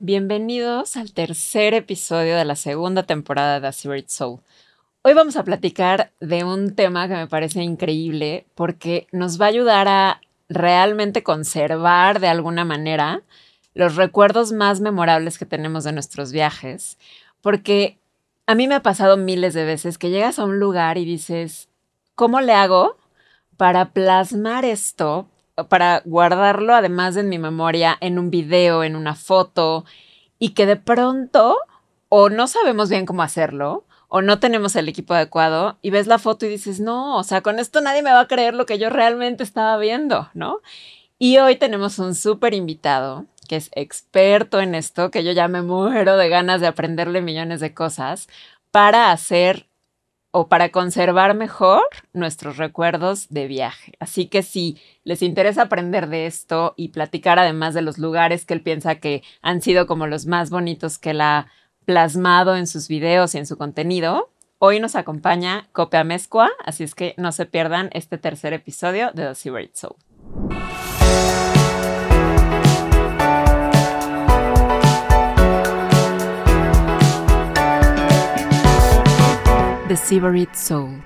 Bienvenidos al tercer episodio de la segunda temporada de The Secret Soul. Hoy vamos a platicar de un tema que me parece increíble porque nos va a ayudar a realmente conservar de alguna manera los recuerdos más memorables que tenemos de nuestros viajes, porque a mí me ha pasado miles de veces que llegas a un lugar y dices, ¿cómo le hago para plasmar esto, para guardarlo además de en mi memoria, en un video, en una foto, y que de pronto o no sabemos bien cómo hacerlo, o no tenemos el equipo adecuado y ves la foto y dices, no, o sea, con esto nadie me va a creer lo que yo realmente estaba viendo, ¿no? Y hoy tenemos un súper invitado que es experto en esto, que yo ya me muero de ganas de aprenderle millones de cosas para hacer o para conservar mejor nuestros recuerdos de viaje. Así que si les interesa aprender de esto y platicar además de los lugares que él piensa que han sido como los más bonitos que la plasmado en sus videos y en su contenido. Hoy nos acompaña Copia Mezcua, así es que no se pierdan este tercer episodio de The Secret Soul. The Secret Soul.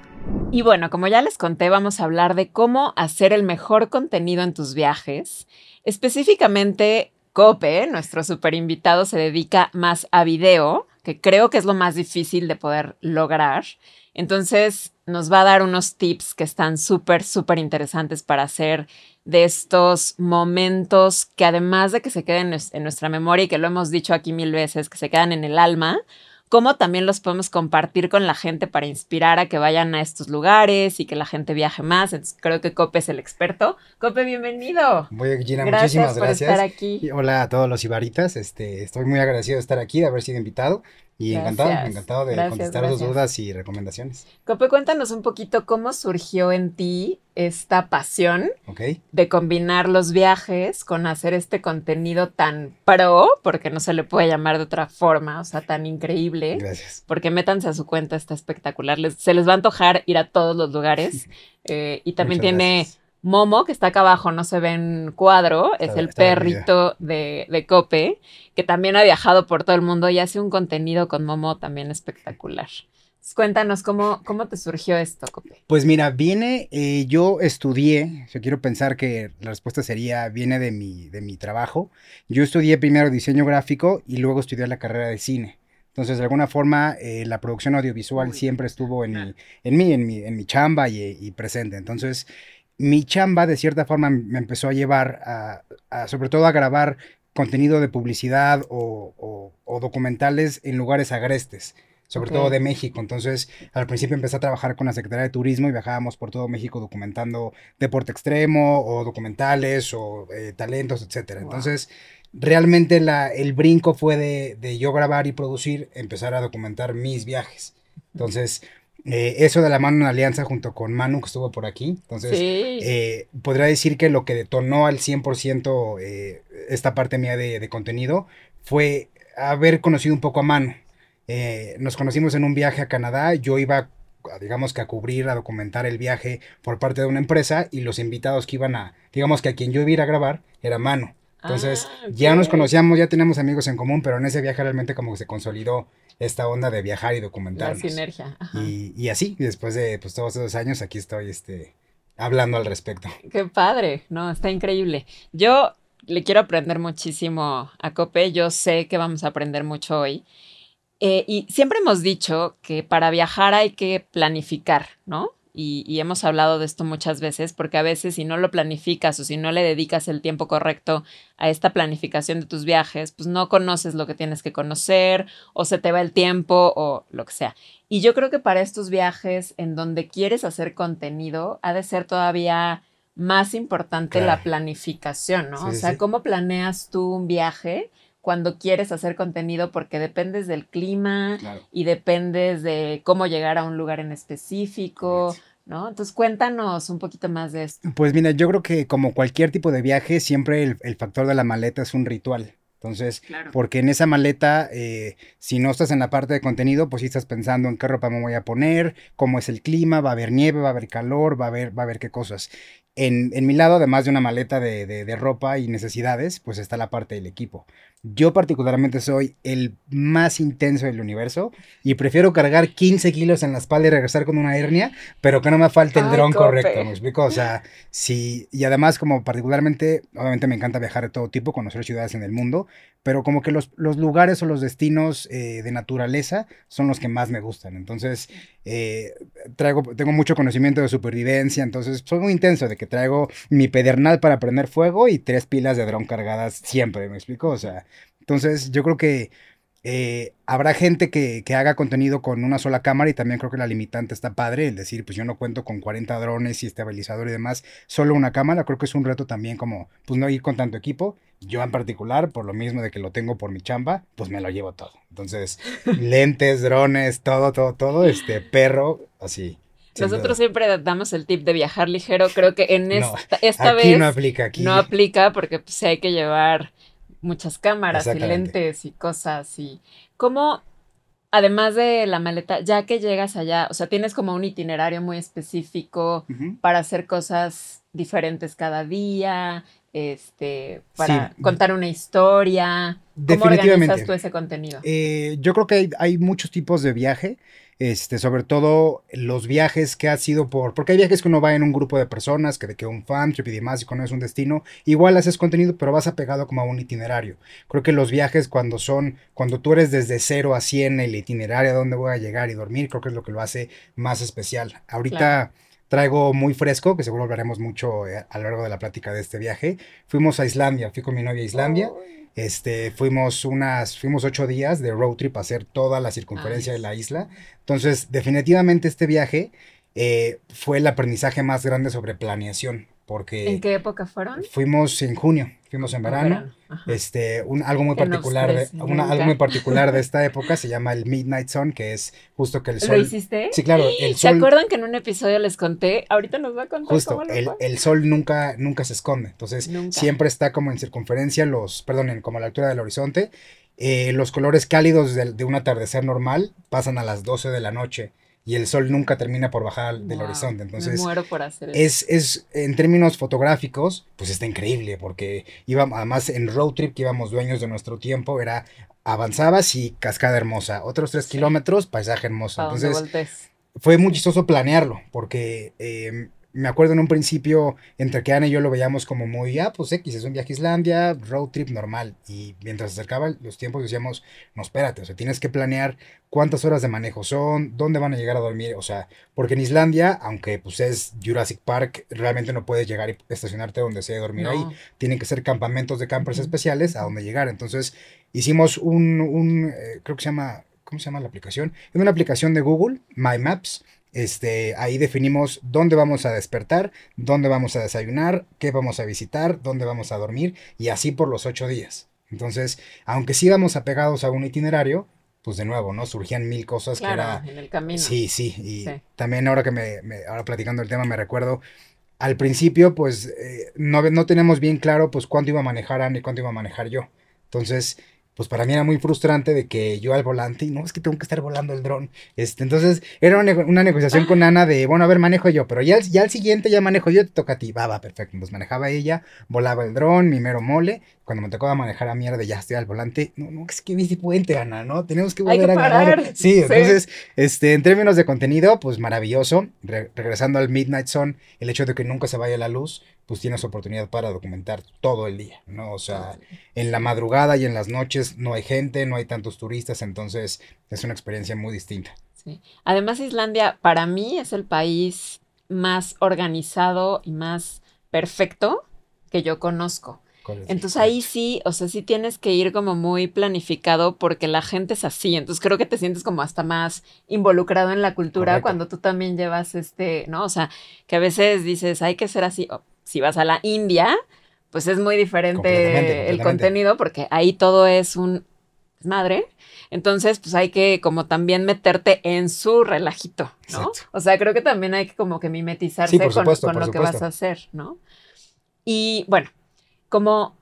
Y bueno, como ya les conté, vamos a hablar de cómo hacer el mejor contenido en tus viajes, específicamente Cope, nuestro super invitado, se dedica más a video, que creo que es lo más difícil de poder lograr. Entonces nos va a dar unos tips que están súper, súper interesantes para hacer de estos momentos que además de que se queden en nuestra memoria y que lo hemos dicho aquí mil veces, que se quedan en el alma, cómo también los podemos compartir con la gente para inspirar a que vayan a estos lugares y que la gente viaje más. Entonces, creo que Cope es el experto. Cope, bienvenido. Voy, Gina, muchísimas gracias. Por estar aquí. hola a todos los ibaritas. Este, estoy muy agradecido de estar aquí, de haber sido invitado. Y encantado, encantado de contestar sus dudas y recomendaciones. Cope, cuéntanos un poquito cómo surgió en ti esta pasión de combinar los viajes con hacer este contenido tan pro, porque no se le puede llamar de otra forma, o sea, tan increíble. Gracias. Porque métanse a su cuenta, está espectacular. se les va a antojar ir a todos los lugares. Eh, y también tiene Momo, que está acá abajo, no se ve en cuadro, es el perrito de, de, Cope, que también ha viajado por todo el mundo y hace un contenido con Momo también espectacular. cuéntanos cómo, cómo te surgió esto, Cope. Pues mira, viene, eh, yo estudié, yo quiero pensar que la respuesta sería, viene de mi, de mi trabajo. Yo estudié primero diseño gráfico y luego estudié la carrera de cine. Entonces, de alguna forma, eh, la producción audiovisual siempre estuvo en mi, en mí, en mi, en mi chamba y, y presente. Entonces, mi chamba de cierta forma me empezó a llevar a, sobre todo a grabar contenido de publicidad o, documentales en lugares agrestes, sobre todo de México. Entonces, al principio empecé a trabajar con la Secretaría de Turismo y viajábamos por todo México documentando deporte extremo o documentales o eh, talentos, etcétera. Entonces, realmente el brinco fue de, de yo grabar y producir, empezar a documentar mis viajes. Entonces, eh, eso de la mano en alianza junto con Manu, que estuvo por aquí. Entonces, eh, podría decir que lo que detonó al 100% eh, esta parte mía de, contenido fue haber conocido un poco a Manu. nos conocimos en un viaje a Canadá. Yo iba, digamos que a cubrir, a documentar el viaje por parte de una empresa y los invitados que iban a, digamos que a quien yo iba a ir a grabar era Manu. Entonces, ah, ya nos conocíamos, ya tenemos amigos en común, pero en ese viaje realmente como que se consolidó esta onda de viajar y documentar. La sinergia. Y, y, así, después de pues, todos esos años, aquí estoy este, hablando al respecto. Qué padre, no, está increíble. Yo le quiero aprender muchísimo a Cope, yo sé que vamos a aprender mucho hoy. Eh, y siempre hemos dicho que para viajar hay que planificar, ¿no? Y, hemos hablado de esto muchas veces, porque a veces si no lo planificas o si no le dedicas el tiempo correcto a esta planificación de tus viajes, pues no conoces lo que tienes que conocer o se te va el tiempo o lo que sea. Y yo creo que para estos viajes en donde quieres hacer contenido, ha de ser todavía más importante la planificación, ¿no? o sea, ¿cómo planeas tú un viaje? cuando quieres hacer contenido porque dependes del clima y dependes de cómo llegar a un lugar en específico, ¿no? Entonces cuéntanos un poquito más de esto. Pues mira, yo creo que como cualquier tipo de viaje, siempre el, factor de la maleta es un ritual. Entonces, porque en esa maleta, eh, si no estás en la parte de contenido, pues sí estás pensando en qué ropa me voy a poner, cómo es el clima, va a haber nieve, va a haber calor, va a haber, va a haber qué cosas. En, mi lado, además de una maleta de, ropa y necesidades, pues está la parte del equipo. Yo particularmente soy el más intenso del universo y prefiero cargar 15 kilos en la espalda y regresar con una hernia, pero que no me falte el dron correcto, ¿me explico? O sea, sí, y además como particularmente, obviamente me encanta viajar de todo tipo, conocer ciudades en el mundo, pero como que los, los lugares o los destinos eh, de naturaleza son los que más me gustan. Entonces, eh, traigo, tengo mucho conocimiento de supervivencia, entonces soy muy intenso de que traigo mi pedernal para prender fuego y tres pilas de dron cargadas siempre, ¿me explico? O sea, entonces yo creo que eh, habrá gente que, haga contenido con una sola cámara y también creo que la limitante está padre, el decir, pues yo no cuento con 40 drones y estabilizador y demás, solo una cámara, creo que es un reto también como, pues no ir con tanto equipo. Yo en particular, por lo mismo de que lo tengo por mi chamba, pues me lo llevo todo. Entonces, lentes, drones, todo, todo, todo, este perro, así. Nosotros siempre damos el tip de viajar ligero. Creo que en esta, esta vez no aplica aquí. No aplica porque pues, hay que llevar muchas cámaras y lentes y cosas. Y cómo, además de la maleta, ya que llegas allá, o sea, tienes como un itinerario muy específico para hacer cosas diferentes cada día, este, para contar una historia. ¿Cómo organizas tú ese contenido? Eh, yo creo que hay, hay, muchos tipos de viaje este, sobre todo los viajes que ha sido por, porque hay viajes que uno va en un grupo de personas, que de que un fan trip y demás, y conoces un destino, igual haces contenido, pero vas apegado como a un itinerario. Creo que los viajes cuando son, cuando tú eres desde 0 a 100 el itinerario a dónde voy a llegar y dormir, creo que es lo que lo hace más especial. Ahorita... traigo muy fresco, que seguro hablaremos mucho eh, a lo largo de la plática de este viaje. Fuimos a Islandia, fui con mi novia a Islandia. Este, fuimos unas, fuimos ocho días de road trip a hacer toda la circunferencia de la isla. Entonces, definitivamente este viaje eh, fue el aprendizaje más grande sobre planeación. Porque ¿En qué época fueron? Fuimos en junio, fuimos en verano. este, un, algo muy particular de, algo muy particular de esta época se llama el Midnight Sun, que es justo que el sol. ¿Lo hiciste? Sí, claro. El sol, ¿Se acuerdan que en un episodio les conté? Ahorita nos va a contar. Justo, el, el, sol nunca, nunca se esconde. Entonces, siempre está como en circunferencia, los, perdón, como a la altura del horizonte. Eh, los colores cálidos de, de un atardecer normal pasan a las 12 de la noche y el sol nunca termina por bajar del horizonte. Entonces, me muero por hacer eso. Es, es, en términos fotográficos, pues está increíble, porque íbamos, además en road trip que íbamos dueños de nuestro tiempo, era avanzabas y cascada hermosa, otros tres kilómetros, paisaje hermoso. Entonces, fue muy chistoso planearlo, porque em, me acuerdo en un principio, entre que Ana y yo lo veíamos como muy, ah, pues X, es un viaje a Islandia, road trip normal. Y mientras se acercaban los tiempos decíamos, no, espérate, o sea, tienes que planear cuántas horas de manejo son, dónde van a llegar a dormir, o sea, porque en Islandia, aunque pues es Jurassic Park, realmente no puedes llegar y estacionarte donde sea y dormir ahí. Tienen que ser campamentos de campers especiales a donde llegar. Entonces, hicimos un, un eh, creo que se llama, ¿cómo se llama la aplicación? Es una aplicación de Google, My Maps este, ahí definimos dónde vamos a despertar, dónde vamos a desayunar, qué vamos a visitar, dónde vamos a dormir y así por los ocho días. Entonces, aunque sí íbamos apegados a un itinerario, pues de nuevo, ¿no? Surgían mil cosas que era... en el camino. Sí, sí, y también ahora que me, ahora platicando el tema me recuerdo, al principio pues eh, no, no tenemos bien claro pues cuánto iba a manejar Ana y cuánto iba a manejar yo. Entonces, pues para mí era muy frustrante de que yo al volante, y no, es que tengo que estar volando el dron. Este, entonces era una, negociación con Ana de, bueno, a ver, manejo yo, pero ya, ya al siguiente ya manejo yo, te toca a ti. Va, perfecto. Pues manejaba ella, volaba el dron, mi mero mole. Cuando me tocaba manejar a mierda, ya estoy al volante. No, no, es que viste puente, Ana, ¿no? Tenemos que volver a ganar. Sí, entonces, este, en términos de contenido, pues maravilloso. regresando al Midnight Sun, el hecho de que nunca se vaya la luz, pues tienes oportunidad para documentar todo el día, ¿no? O sea, en la madrugada y en las noches no hay gente, no hay tantos turistas, entonces es una experiencia muy distinta. Sí. Además, Islandia para mí es el país más organizado y más perfecto que yo conozco. Entonces ahí sí, o sea, sí tienes que ir como muy planificado porque la gente es así. Entonces creo que te sientes como hasta más involucrado en la cultura cuando tú también llevas este, ¿no? O sea, que a veces dices, hay que ser así si vas a la India, pues es muy diferente el contenido porque ahí todo es un madre. Entonces, pues hay que como también meterte en su relajito, ¿no? O sea, creo que también hay que como que mimetizarse con, lo que vas a hacer, ¿no? Y bueno, como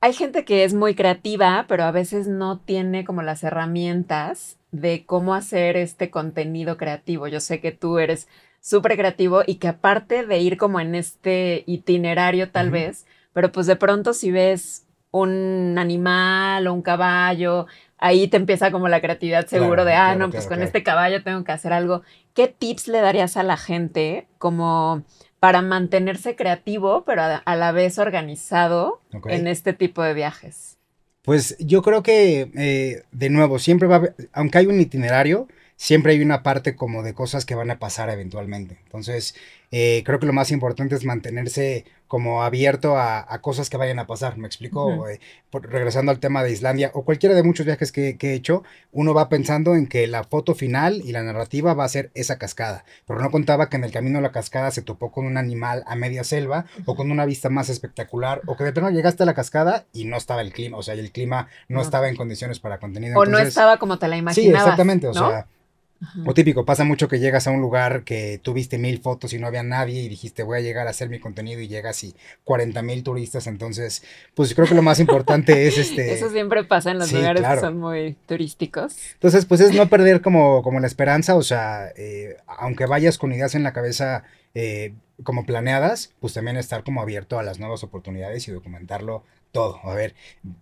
hay gente que es muy creativa, pero a veces no tiene como las herramientas de cómo hacer este contenido creativo. Yo sé que tú eres súper creativo y que aparte de ir como en este itinerario tal vez, pero pues de pronto si ves un animal o un caballo, ahí te empieza como la creatividad seguro Claro, de, ah, claro, no, pues claro, con este caballo tengo que hacer algo. ¿Qué tips le darías a la gente como para mantenerse creativo, pero a, a la vez organizado en este tipo de viajes? Pues yo creo que, eh, de nuevo, siempre va a haber, aunque hay un itinerario, siempre hay una parte como de cosas que van a pasar eventualmente. Entonces, eh, creo que lo más importante es mantenerse como abierto a, a cosas que vayan a pasar. ¿Me explico? Eh, por- regresando al tema de Islandia o cualquiera de muchos viajes que, que he hecho, uno va pensando en que la foto final y la narrativa va a ser esa cascada, pero no contaba que en el camino a la cascada se topó con un animal a media selva o con una vista más espectacular o que de pronto llegaste a la cascada y no estaba el clima, o sea, el clima no, No. estaba en condiciones para contenido. O no estaba como te la Sí, imaginabas. exactamente, o ¿no? sea, Ajá. o típico, pasa mucho que llegas a un lugar que tuviste mil fotos y no había nadie y dijiste voy a llegar a hacer mi contenido y llegas y 40 mil turistas, entonces, pues creo que lo más importante es este... Eso siempre pasa en los sí, lugares claro. que son muy turísticos. Entonces, pues es no perder como, como la esperanza, o sea, eh, aunque vayas con ideas en la cabeza eh, como planeadas, pues también estar como abierto a las nuevas oportunidades y documentarlo todo. A ver,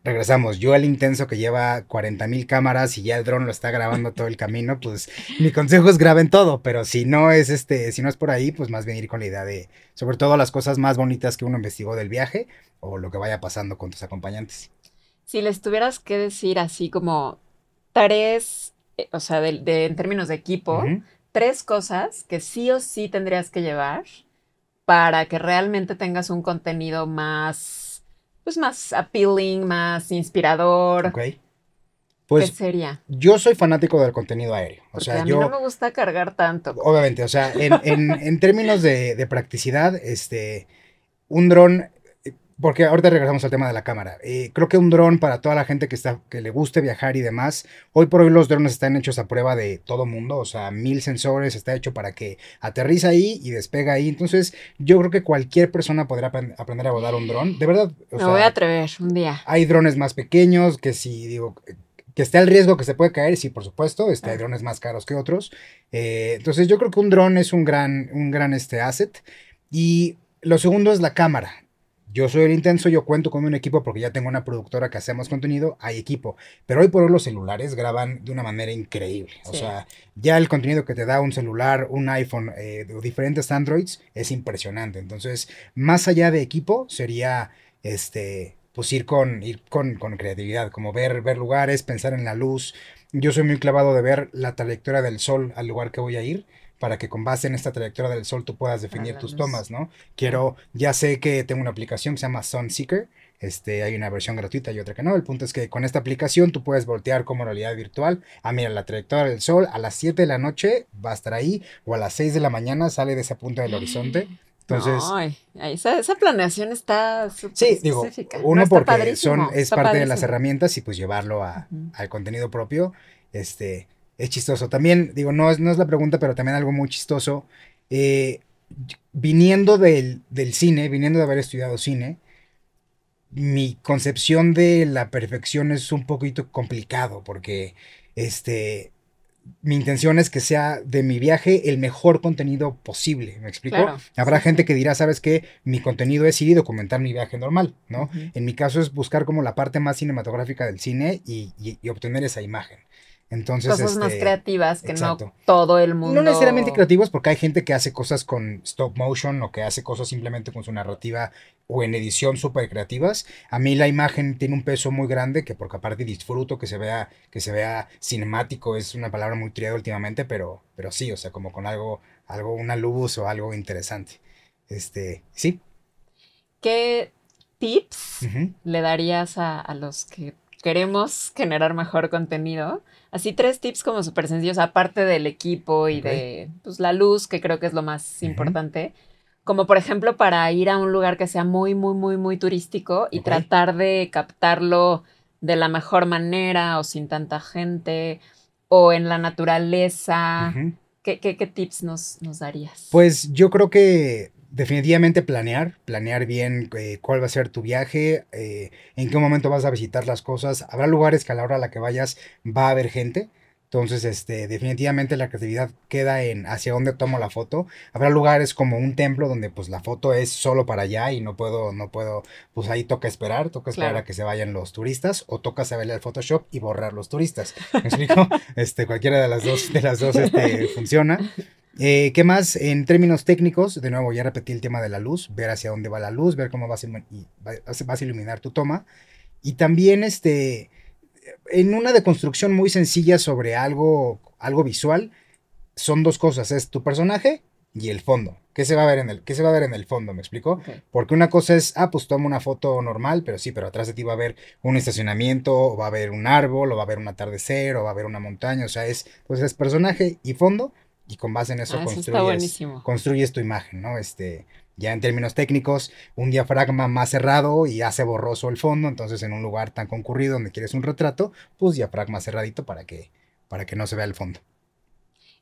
regresamos. Yo el intenso que lleva 40 mil cámaras y ya el dron lo está grabando todo el camino, pues mi consejo es graben todo, pero si no es este, si no es por ahí, pues más bien ir con la idea de, sobre todo las cosas más bonitas que uno investigó del viaje o lo que vaya pasando con tus acompañantes. Si les tuvieras que decir así como tres, eh, o sea, de, de- en términos de equipo, tres cosas que sí o sí tendrías que llevar para que realmente tengas un contenido más, pues más appealing, más inspirador. Ok. ¿Qué Pues sería? yo soy fanático del contenido aéreo. O Porque sea, a mí yo... no me gusta cargar tanto. Obviamente, o sea, en, en- en términos de, de practicidad, este, un dron, porque ahorita regresamos al tema de la cámara, eh, creo que un dron para toda la gente que, está, que le guste viajar y demás, hoy por hoy los drones están hechos a prueba de todo mundo, o sea, mil sensores, está hecho para que aterriza ahí y despega ahí, entonces yo creo que cualquier persona podrá apren- aprender a volar un dron, de verdad, o Me sea, voy a atrever un día. hay drones más pequeños que si digo que esté el riesgo que se puede caer, sí, por supuesto, este, hay Ah. drones más caros que otros. Eh, entonces yo creo que un dron es un gran, un gran este, asset. Y lo segundo es la cámara. Yo soy el intenso, yo cuento con un equipo porque ya tengo una productora que hacemos contenido, hay equipo. Pero hoy por hoy los celulares graban de una manera increíble. O sea, ya el contenido que te da un celular, un iPhone eh, o diferentes Androids es impresionante. Entonces, más allá de equipo, sería este pues ir con ir con, con creatividad, como ver, ver lugares, pensar en la luz. Yo soy muy clavado de ver la trayectoria del sol al lugar que voy a ir para que con base en esta trayectoria del sol tú puedas definir tus tomas, ¿no? Quiero, ya sé que tengo una aplicación que se llama Sunseeker, este, hay una versión gratuita y otra que no. El punto es que con esta aplicación tú puedes voltear como realidad virtual. Ah, mira, la trayectoria del sol a las 7 de la noche va a estar ahí o a las 6 de la mañana sale de esa punta del horizonte. Entonces, Ay, esa, esa planeación está súper Sí, digo, uno No, porque son, es parte de las herramientas y pues llevarlo a, al contenido propio, este, es chistoso. También, digo, no es, no es la pregunta, pero también algo muy chistoso. eh, viniendo del, del cine, viniendo de haber estudiado cine, mi concepción de la perfección es un poquito complicado porque, este, mi intención es que sea de mi viaje el mejor contenido posible, ¿me explico? Claro, Habrá gente que dirá, ¿sabes qué? Mi contenido es ir y documentar mi viaje normal, ¿no? En mi caso es buscar como la parte más cinematográfica del cine y, y- y obtener esa imagen. Entonces, Cosas más este, creativas que exacto. no todo el mundo. no necesariamente creativos, porque hay gente que hace cosas con stop motion o que hace cosas simplemente con su narrativa o en edición súper creativas. A mí la imagen tiene un peso muy grande, que porque aparte disfruto que se vea, que se vea cinemático, es una palabra muy triada últimamente, pero, pero sí, o sea, como con algo, algo, una luz o algo interesante. Este, sí. ¿Qué tips le darías a, a los que queremos generar mejor contenido? Así tres tips como súper sencillos, aparte del equipo y de pues, la luz, que creo que es lo más importante. Como por ejemplo para ir a un lugar que sea muy, muy, muy, muy turístico y tratar de captarlo de la mejor manera o sin tanta gente o en la naturaleza. ¿Qué, qué- qué tips nos, nos darías? Pues yo creo que definitivamente planear, planear bien eh, cuál va a ser tu viaje, eh, en qué momento vas a visitar las cosas. Habrá lugares que a la hora a la que vayas va a haber gente. Entonces, este, definitivamente la creatividad queda en hacia dónde tomo la foto. Habrá lugares como un templo donde pues la foto es solo para allá y no puedo, no puedo, pues ahí toca esperar, toca esperar a que se vayan los turistas o toca saberle al Photoshop y borrar los turistas. ¿Me explico? este, cualquiera de las dos, de las dos este, funciona. Eh, ¿Qué más? En términos técnicos, de nuevo ya repetí el tema de la luz, ver hacia dónde va la luz, ver cómo vas a, vas a iluminar tu toma. Y también este en una deconstrucción muy sencilla sobre algo, algo visual, son dos cosas, es tu personaje y el fondo. ¿Qué se va a ver en el, qué se va a ver en el fondo? ¿Me explico? Porque una cosa es, ah, pues toma una foto normal, pero sí, pero atrás de ti va a haber un estacionamiento, o va a haber un árbol, o va a haber un atardecer, o va a haber una montaña. O sea, es, pues es personaje y fondo, y con base en eso, ah, construyes, construyes tu imagen, ¿no? Este, ya en términos técnicos, un diafragma más cerrado y hace borroso el fondo, entonces en un lugar tan concurrido donde quieres un retrato, pues diafragma cerradito para que, para que no se vea el fondo.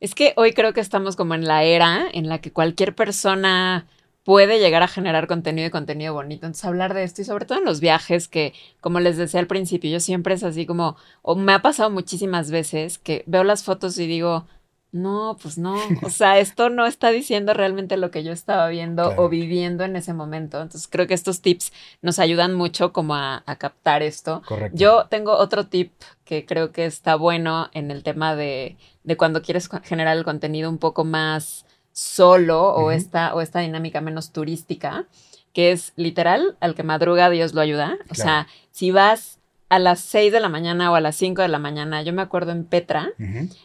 Es que hoy creo que estamos como en la era en la que cualquier persona puede llegar a generar contenido y contenido bonito. Entonces, hablar de esto y sobre todo en los viajes, que como les decía al principio, yo siempre es así como, o me ha pasado muchísimas veces que veo las fotos y digo, no, pues no, o sea, esto no está diciendo realmente lo que yo estaba viendo o viviendo en ese momento. Entonces creo que estos tips nos ayudan mucho como a, captar esto. Correcto. Yo tengo otro tip que creo que está bueno en el tema de, de cuando quieres generar el contenido un poco más solo o, esta, o esta dinámica menos turística, que es literal, al que madruga Dios lo ayuda. O sea, si vas a las 6 de la mañana o a las 5 de la mañana, yo me acuerdo en Petra,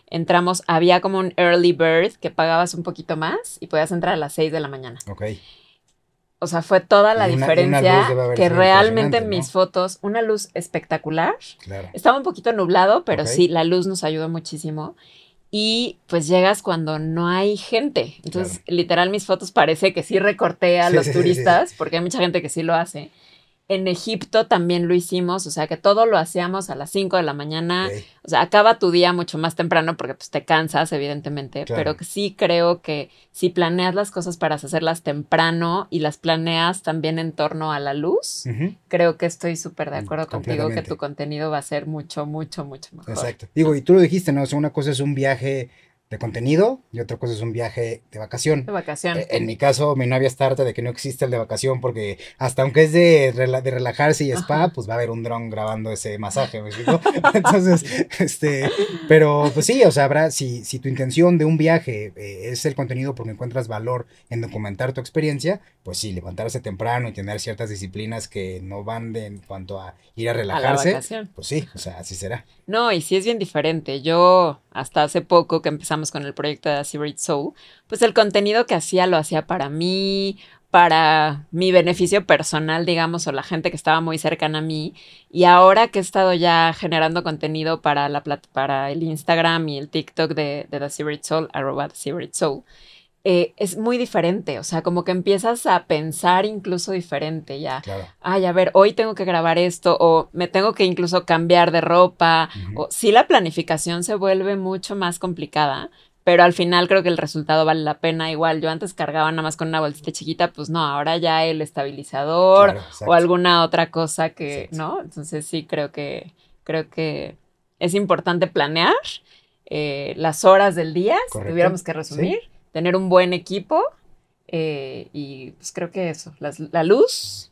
entramos, había como un early bird que pagabas un poquito más y podías entrar a las 6 de la mañana. Ok. O sea, fue toda la diferencia que realmente en mis fotos, una luz espectacular. Claro. Estaba un poquito nublado, pero sí, la luz nos ayudó muchísimo. Y pues llegas cuando no hay gente. Entonces, literal, mis fotos parece que sí recorté a los turistas, porque hay mucha gente que sí lo hace. En Egipto también lo hicimos, o sea que todo lo hacíamos a las 5 de la mañana. O sea, acaba tu día mucho más temprano porque pues te cansas, evidentemente, pero sí creo que si planeas las cosas para hacerlas temprano y las planeas también en torno a la luz, creo que estoy súper de mm, acuerdo contigo que tu contenido va a ser mucho, mucho, mucho mejor. Exacto. Digo, y tú lo dijiste, ¿no? O sea, una cosa es un viaje de contenido y otra cosa es un viaje de vacación. De vacación. Eh, en mi caso, mi novia está harta de que no existe el de vacación porque hasta aunque es de, de relajarse y spa, pues va a haber un dron grabando ese masaje, ¿me explico? Entonces, este, pero pues sí, o sea, habrá, si, si tu intención de un viaje eh, es el contenido porque encuentras valor en documentar tu experiencia, pues sí, levantarse temprano y tener ciertas disciplinas que no van de en cuanto a ir a relajarse, pues sí, o sea, así será. No, y sí es bien diferente. Yo, hasta hace poco que empezamos con el proyecto de Secret Soul, pues el contenido que hacía lo hacía para mí, para mi beneficio personal, digamos, o la gente que estaba muy cercana a mí. Y ahora que he estado ya generando contenido para, la, para el Instagram y el TikTok de, de The Secret Soul, arroba The Secret Soul, eh, es muy diferente, o sea, como que empiezas a pensar incluso diferente ya. Ay, a ver, hoy tengo que grabar esto o me tengo que incluso cambiar de ropa. O sí la planificación se vuelve mucho más complicada, pero al final creo que el resultado vale la pena. Igual yo antes cargaba nada más con una bolsita chiquita, pues no, ahora ya el estabilizador o alguna otra cosa que, ¿no? Entonces sí creo que creo que es importante planear eh, las horas del día, si tuviéramos que resumir tener un buen equipo eh, y pues creo que eso, la, luz.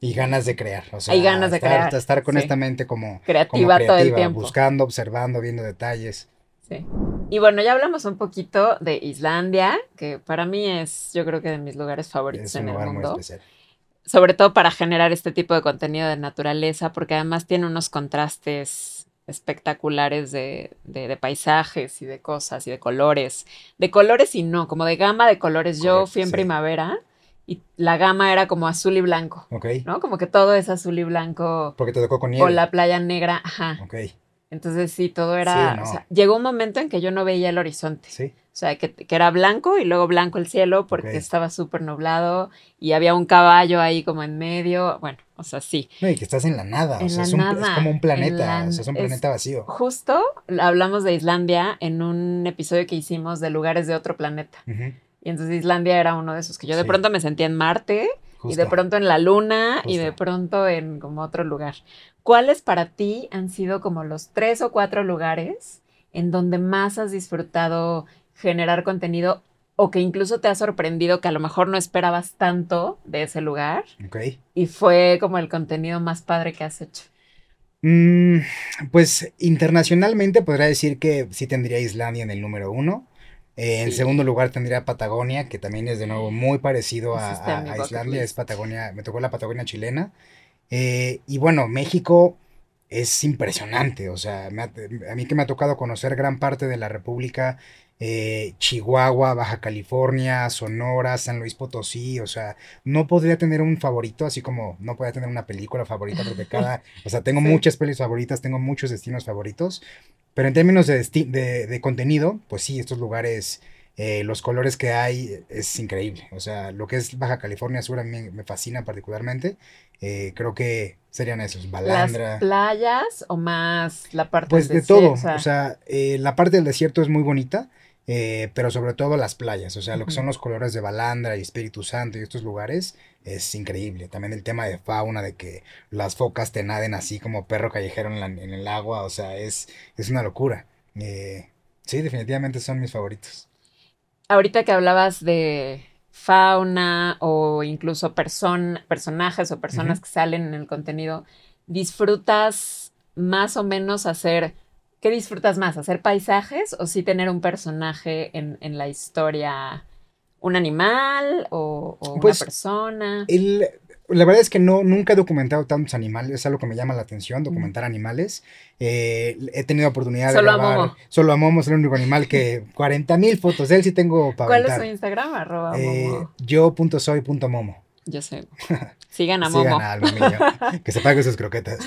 Y ganas de crear, o sea, Hay ganas de estar, crear. estar con esta mente como creativa, todo el tiempo. Buscando, observando, viendo detalles. Sí. Y bueno, ya hablamos un poquito de Islandia, que para mí es, yo creo que de mis lugares favoritos en el mundo. Sobre todo para generar este tipo de contenido de naturaleza, porque además tiene unos contrastes espectaculares de, de, paisajes y de cosas y de colores. De colores y no, como de gama de colores. Yo fui en primavera y la gama era como azul y blanco. Ok. ¿No? Como que todo es azul y blanco. Porque te tocó con nieve. O la playa negra, ajá. Ok. Entonces sí, todo era... o sea, llegó un momento en que yo no veía el horizonte. Sí. O sea, que, era blanco y luego blanco el cielo porque estaba súper nublado y había un caballo ahí como en medio. Bueno, o sea, sí. No, y que estás en la nada. o sea, es, un, es, como un planeta. o sea, es un planeta vacío. Justo hablamos de Islandia en un episodio que hicimos de lugares de otro planeta. Y entonces Islandia era uno de esos que yo de pronto me sentía en Marte. Y de pronto en la luna y de pronto en como otro lugar. ¿Cuáles para ti han sido como los tres o cuatro lugares en donde más has disfrutado generar contenido o que incluso te ha sorprendido que a lo mejor no esperabas tanto de ese lugar? Ok. Y fue como el contenido más padre que has hecho. Mm, pues internacionalmente podría decir que sí tendría Islandia en el número uno. Eh, en Sí. segundo lugar tendría Patagonia, que también es de nuevo muy parecido a, Islandia, es. Patagonia, me tocó la Patagonia chilena. Eh, y bueno, México es impresionante, o sea, me ha- a mí que me ha tocado conocer gran parte de la República, eh, Chihuahua, Baja California, Sonora, San Luis Potosí, o sea, no podría tener un favorito, así como no podría tener una película favorita, porque cada, o sea, tengo Sí. muchas pelis favoritas, tengo muchos destinos favoritos, pero en términos de, de, de contenido, pues sí, estos lugares, eh, los colores que hay es increíble. O sea, lo que es Baja California Sur a mí me, fascina particularmente. Eh, creo que serían esos, ¿Las Balandra. playas o más la parte Pues del de todo, desierto? o sea, eh, la parte del desierto es muy bonita, eh, pero sobre todo las playas, o sea, lo que son los colores de Balandra y Espíritu Santo y estos lugares es increíble. También el tema de fauna, de que las focas te naden así como perro callejero en, la- en el agua, o sea, es, es una locura. Eh, sí, definitivamente son mis favoritos. Ahorita que hablabas de fauna o incluso person- personajes o personas que salen en el contenido, ¿disfrutas más o menos hacer, qué disfrutas más, hacer paisajes o sí tener un personaje en, en la historia, un animal o, o una Pues, persona? El, la verdad es que no, nunca he documentado tantos animales, es algo que me llama la atención, documentar animales. Eh, he tenido oportunidad Solo a de grabar. Momo. Solo a Momo, es el único animal que 40 mil fotos de él sí tengo para ¿Cuál es su. Instagram? Arroba Eh, Momo. yo.soy.momo. Yo sé. Sigan a Sigan Momo. al momillo, que se pague sus croquetas.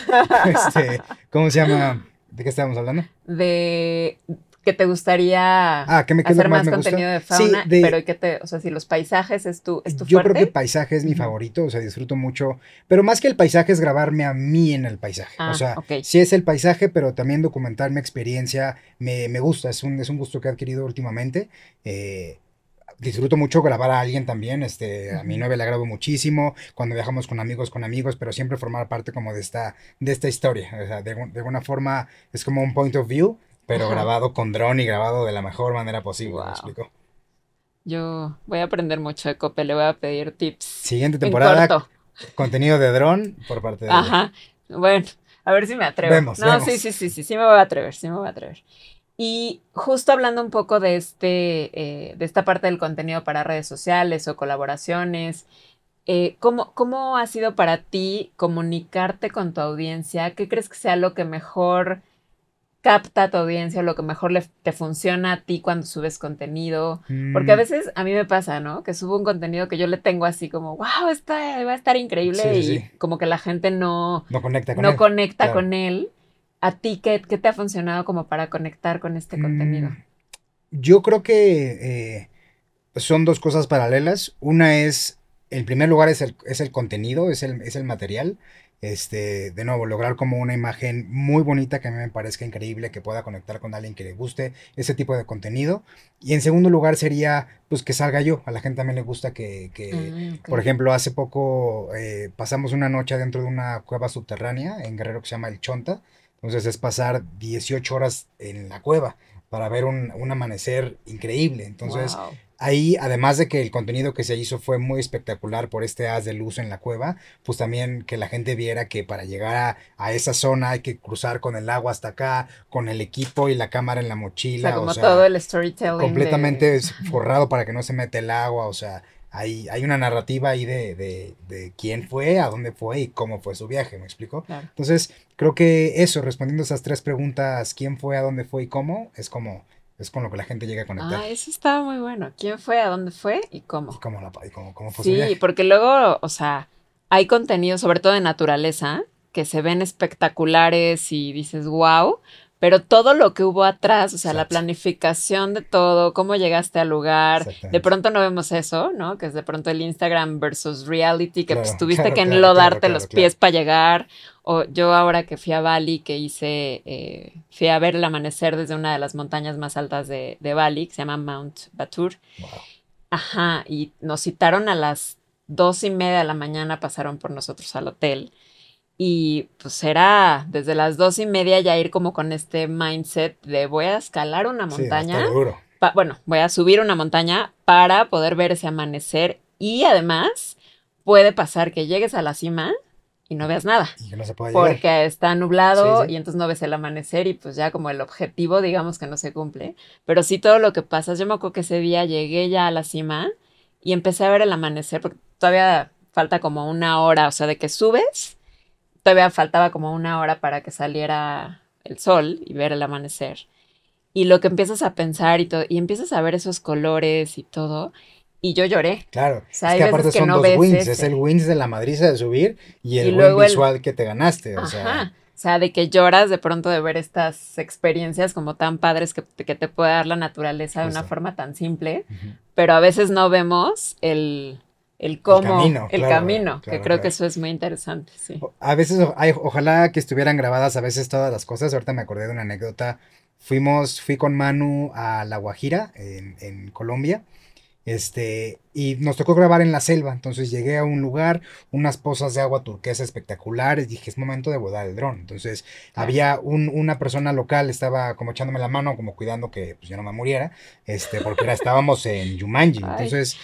Este, ¿Cómo se llama? ¿De qué estábamos hablando? De que te gustaría Ah, ¿qué me hacer que más gusta? contenido de Sí, fauna, de- pero que te, o sea, si los paisajes es tu, es tu Yo fuerte. creo que paisaje es mi favorito, o sea, disfruto mucho, pero más que el paisaje es grabarme a mí en el paisaje. Ah, o sea, ok. sí es el paisaje, pero también documentar mi experiencia me, me gusta, es un, es un gusto que he adquirido últimamente. Eh, disfruto mucho grabar a alguien también, este, a mi novia la grabo muchísimo, cuando viajamos con amigos, con amigos, pero siempre formar parte como de esta, de esta historia, o sea, de, de alguna forma es como un point of view, pero Ajá. grabado con dron y grabado de la mejor manera posible, ¿me Wow. explico? Yo voy a aprender mucho de Cope, le voy a pedir tips. Siguiente en temporada, contenido de dron por parte de ella. Ajá. Bueno, a ver si me atrevo. Vemos, no, vemos. sí, sí, sí, sí, sí me voy a atrever, sí me voy a atrever. Y justo hablando un poco de este, eh, de esta parte del contenido para redes sociales o colaboraciones, eh, ¿cómo, ¿cómo ha sido para ti comunicarte con tu audiencia? ¿Qué crees que sea lo que mejor capta a tu audiencia, lo que mejor le, te funciona a ti cuando subes contenido? Porque a Mm, veces a mí me pasa, ¿no? Que subo un contenido que yo le tengo así como, wow, está, va a estar increíble Sí, y sí. como que la gente no, no conecta con no él. conecta claro. con él. ¿A ti qué, qué te ha funcionado como para conectar con este contenido? Mm, Yo creo que eh, son dos cosas paralelas. Una es, en primer lugar, es el, es el contenido, es el, es el material. Este, de nuevo, lograr como una imagen muy bonita que a mí me parezca increíble, que pueda conectar con alguien que le guste ese tipo de contenido. Y en segundo lugar sería, pues, que salga yo. A la gente también le gusta que, que, ok. por ejemplo, hace poco eh, pasamos una noche dentro de una cueva subterránea en Guerrero que se llama El Chonta. Entonces es pasar 18 horas en la cueva para ver un, un amanecer increíble. Entonces Wow. ahí, además de que el contenido que se hizo fue muy espectacular por este haz de luz en la cueva, pues también que la gente viera que para llegar a, a esa zona hay que cruzar con el agua hasta acá, con el equipo y la cámara en la O mochila. sea, como o sea, todo el storytelling. completamente forrado para que no se mete el agua, o sea, hay, hay una narrativa ahí de, de, de quién fue, a dónde fue y cómo fue su viaje, ¿me explico? Claro. Entonces, creo que eso, respondiendo esas tres preguntas, quién fue, a dónde fue y cómo, es como, es con lo que la gente llega a conectar. Ah, eso estaba muy bueno. ¿Quién fue? ¿A dónde fue? ¿Y cómo? Y cómo, la, y cómo, cómo fue su Sí, viaje. porque luego, o sea, hay contenido, sobre todo de naturaleza, que se ven espectaculares y dices, wow, pero todo lo que hubo atrás, o sea, la planificación de todo, cómo llegaste al lugar, de pronto no vemos eso, ¿no? Que es de pronto el Instagram versus reality, que pues tuviste claro, que enlodarte claro, los pies para llegar. O yo ahora que fui a Bali, que hice, eh, fui a ver el amanecer desde una de las montañas más altas de, de Bali, que se llama Mount Batur. Wow. Ajá, y nos citaron a las dos y media de la mañana, pasaron por nosotros al hotel. Y pues era desde las dos y media ya ir como con este mindset de voy a escalar una montaña. Sí, bueno, voy a subir una montaña para poder ver ese amanecer. Y además puede pasar que llegues a la cima y no veas nada. Y que no se puede Porque llegar. está nublado Sí, sí. y entonces no ves el amanecer y pues ya como el objetivo digamos que no se cumple. Pero sí todo lo que pasa, yo me acuerdo que ese día llegué ya a la cima y empecé a ver el amanecer porque todavía falta como una hora, o sea, de que subes, todavía faltaba como una hora para que saliera el sol y ver el amanecer. Y lo que empiezas a pensar y todo, y empiezas a ver esos colores y todo, y yo lloré. Claro. sea, es que aparte que son no dos wins. ese. Es el wins de la madriza de subir y el Y win el- visual que te ganaste. O sea, Ajá. O sea, de que lloras de pronto de ver estas experiencias como tan padres que, que te puede dar la naturaleza de una forma tan simple, pero a veces no vemos el, el cómo, el camino, camino, claro, que claro, creo que eso es muy interesante, sí. A veces, ay, ojalá que estuvieran grabadas a veces todas las cosas. Ahorita me acordé de una anécdota. Fuimos, fui con Manu a La Guajira, en, en Colombia. Este, y nos tocó grabar en la selva. Entonces llegué a un lugar, unas pozas de agua turquesa espectaculares. Dije, es momento de volar el dron. Entonces Claro. había un- una persona local, estaba como echándome la mano, como cuidando que pues, yo no me muriera. Este, porque era, estábamos en Yumanji. Entonces,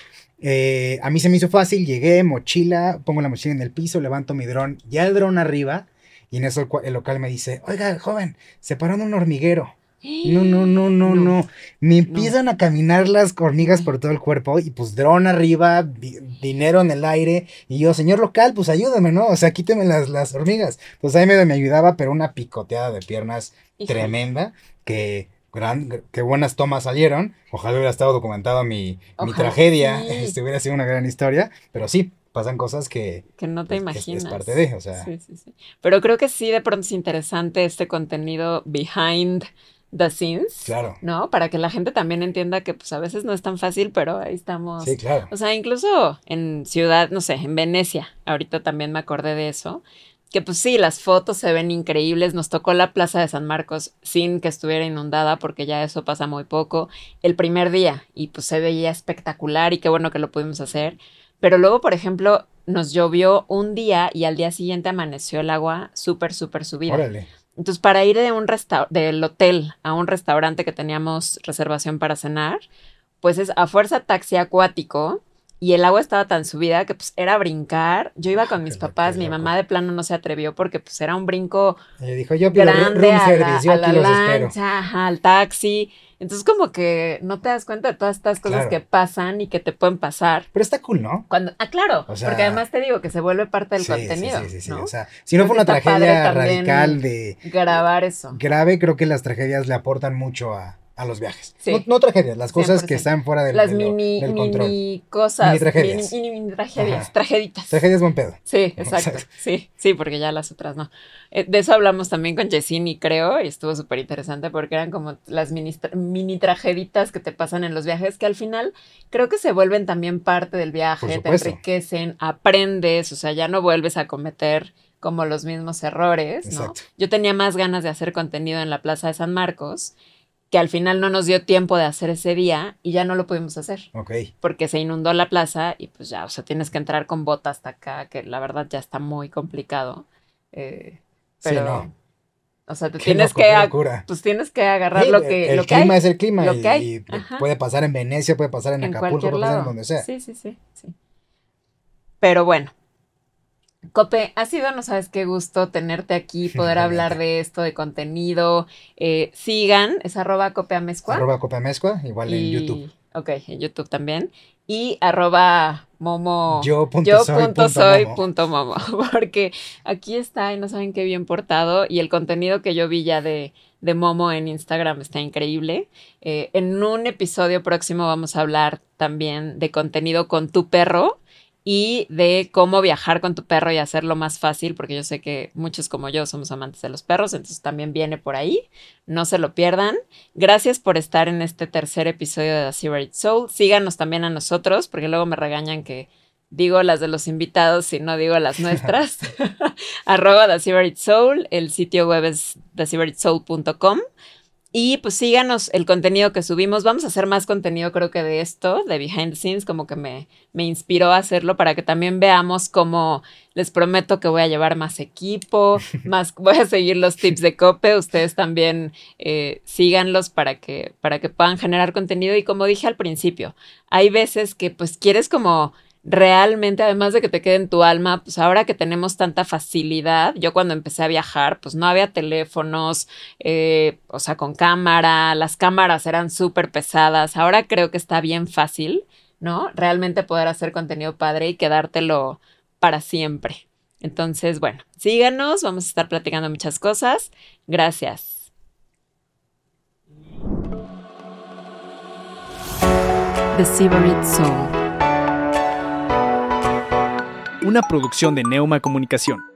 eh, a mí se me hizo fácil, llegué, mochila, pongo la mochila en el piso, levanto mi dron, ya el dron arriba, y en eso el, el local me dice, oiga, joven, se paró en un hormiguero. No, no, no, no, no. Me empiezan a caminar las hormigas por todo el cuerpo y pues dron arriba, di- dinero en el aire. Y yo, señor local, pues ayúdame, ¿no? O sea, quíteme las, las hormigas. Pues ahí me ayudaba, pero una picoteada de piernas tremenda. Que, gran, qué buenas tomas salieron. Ojalá hubiera estado documentado mi, mi tragedia. sí. Este hubiera sido una gran historia. Pero sí, pasan cosas que Que no te pues, imaginas. es parte de, o sea. Sí, sí, sí. Pero creo que sí, de pronto es interesante este contenido behind the scenes, Claro. ¿no? Para que la gente también entienda que pues a veces no es tan fácil, pero ahí estamos. Sí, claro. O sea, incluso en ciudad, no sé, en Venecia, ahorita también me acordé de eso, que pues sí, las fotos se ven increíbles, nos tocó la Plaza de San Marcos sin que estuviera inundada, porque ya eso pasa muy poco, el primer día, y pues se veía espectacular y qué bueno que lo pudimos hacer, pero luego, por ejemplo, nos llovió un día y al día siguiente amaneció el agua súper, súper subida. Órale. Entonces, para ir de un resta- del hotel a un restaurante que teníamos reservación para cenar, pues es a fuerza taxi acuático y el agua estaba tan subida que pues era brincar. Yo iba con Qué mis papás, mi mamá de plano no se atrevió porque pues era un brinco dijo, yo grande a la, yo a la lancha, ajá, al taxi. Entonces como que no te das cuenta de todas estas cosas Claro. que pasan y que te pueden pasar. Pero está cool, ¿no? Cuando, ah, claro, O sea, porque además te digo que se vuelve parte del Sí, contenido, sí, sí, sí, ¿no? O sea, si no fue una tragedia radical de Grabar eso. grave, creo que las tragedias le aportan mucho a, a los viajes. Sí. No, no tragedias, las cosas que 100%. están fuera del, Las de lo- mini, del control. mini cosas. Mini tragedias. Mini, mini, mini tragedias. Ajá. Trageditas. Tragedias buen pedo. Sí, exacto. Exacto. Sí, sí, porque ya las otras no. Eh, de eso hablamos también con Jessini, creo, y estuvo súper interesante porque eran como las mini, mini trageditas que te pasan en los viajes que al final creo que se vuelven también parte del viaje, te enriquecen, aprendes, o sea, ya no vuelves a cometer como los mismos errores, ¿no? Exacto. Yo tenía más ganas de hacer contenido en la Plaza de San Marcos, que al final no nos dio tiempo de hacer ese día y ya no lo pudimos hacer Ok. porque se inundó la plaza y pues ya, o sea, tienes que entrar con bota hasta acá, que la verdad ya está muy complicado. Eh, Sí, pero, no. o sea, te tienes loco, que, pues tienes que agarrar Sí, lo que, el lo que clima hay es el clima lo y, que hay. y puede pasar en Venecia, puede pasar en, en Acapulco, puede pasar en donde sea. Sí, sí, sí, sí. Pero bueno. Cope, ha sido, no sabes qué gusto tenerte aquí, poder hablar de esto, de contenido. Eh, sigan, es arroba copeamezcua. Arroba Copa Mezcua, igual en YouTube. Ok, en YouTube también. Y arroba momo. Yo punto Yo soy punto punto soy momo. punto momo, porque aquí está y no saben qué bien portado y el contenido que yo vi ya de, de Momo en Instagram está increíble. Eh, en un episodio próximo vamos a hablar también de contenido con tu perro y de cómo viajar con tu perro y hacerlo más fácil, porque yo sé que muchos como yo somos amantes de los perros, entonces también viene por ahí. No se lo pierdan. Gracias por estar en este tercer episodio de The Secret Soul. Síganos también a nosotros, porque luego me regañan que digo las de los invitados y no digo las nuestras. Arroba The Secret Soul. El sitio web es thesecretsoul.com. Y pues síganos el contenido que subimos. Vamos a hacer más contenido, creo que de esto, de behind the scenes, como que me, me inspiró a hacerlo para que también veamos cómo les prometo que voy a llevar más equipo, más voy a seguir los tips de Cope. Ustedes también eh, síganlos para que, para que puedan generar contenido. Y como dije al principio, hay veces que pues quieres como realmente, además de que te quede en tu alma, pues ahora que tenemos tanta facilidad, yo cuando empecé a viajar, pues no había teléfonos, eh, o sea, con cámara, las cámaras eran súper pesadas, ahora creo que está bien fácil, ¿no? Realmente poder hacer contenido padre y quedártelo para siempre. Entonces, bueno, síganos, vamos a estar platicando muchas cosas. Gracias. The Soul una producción de Neuma Comunicación.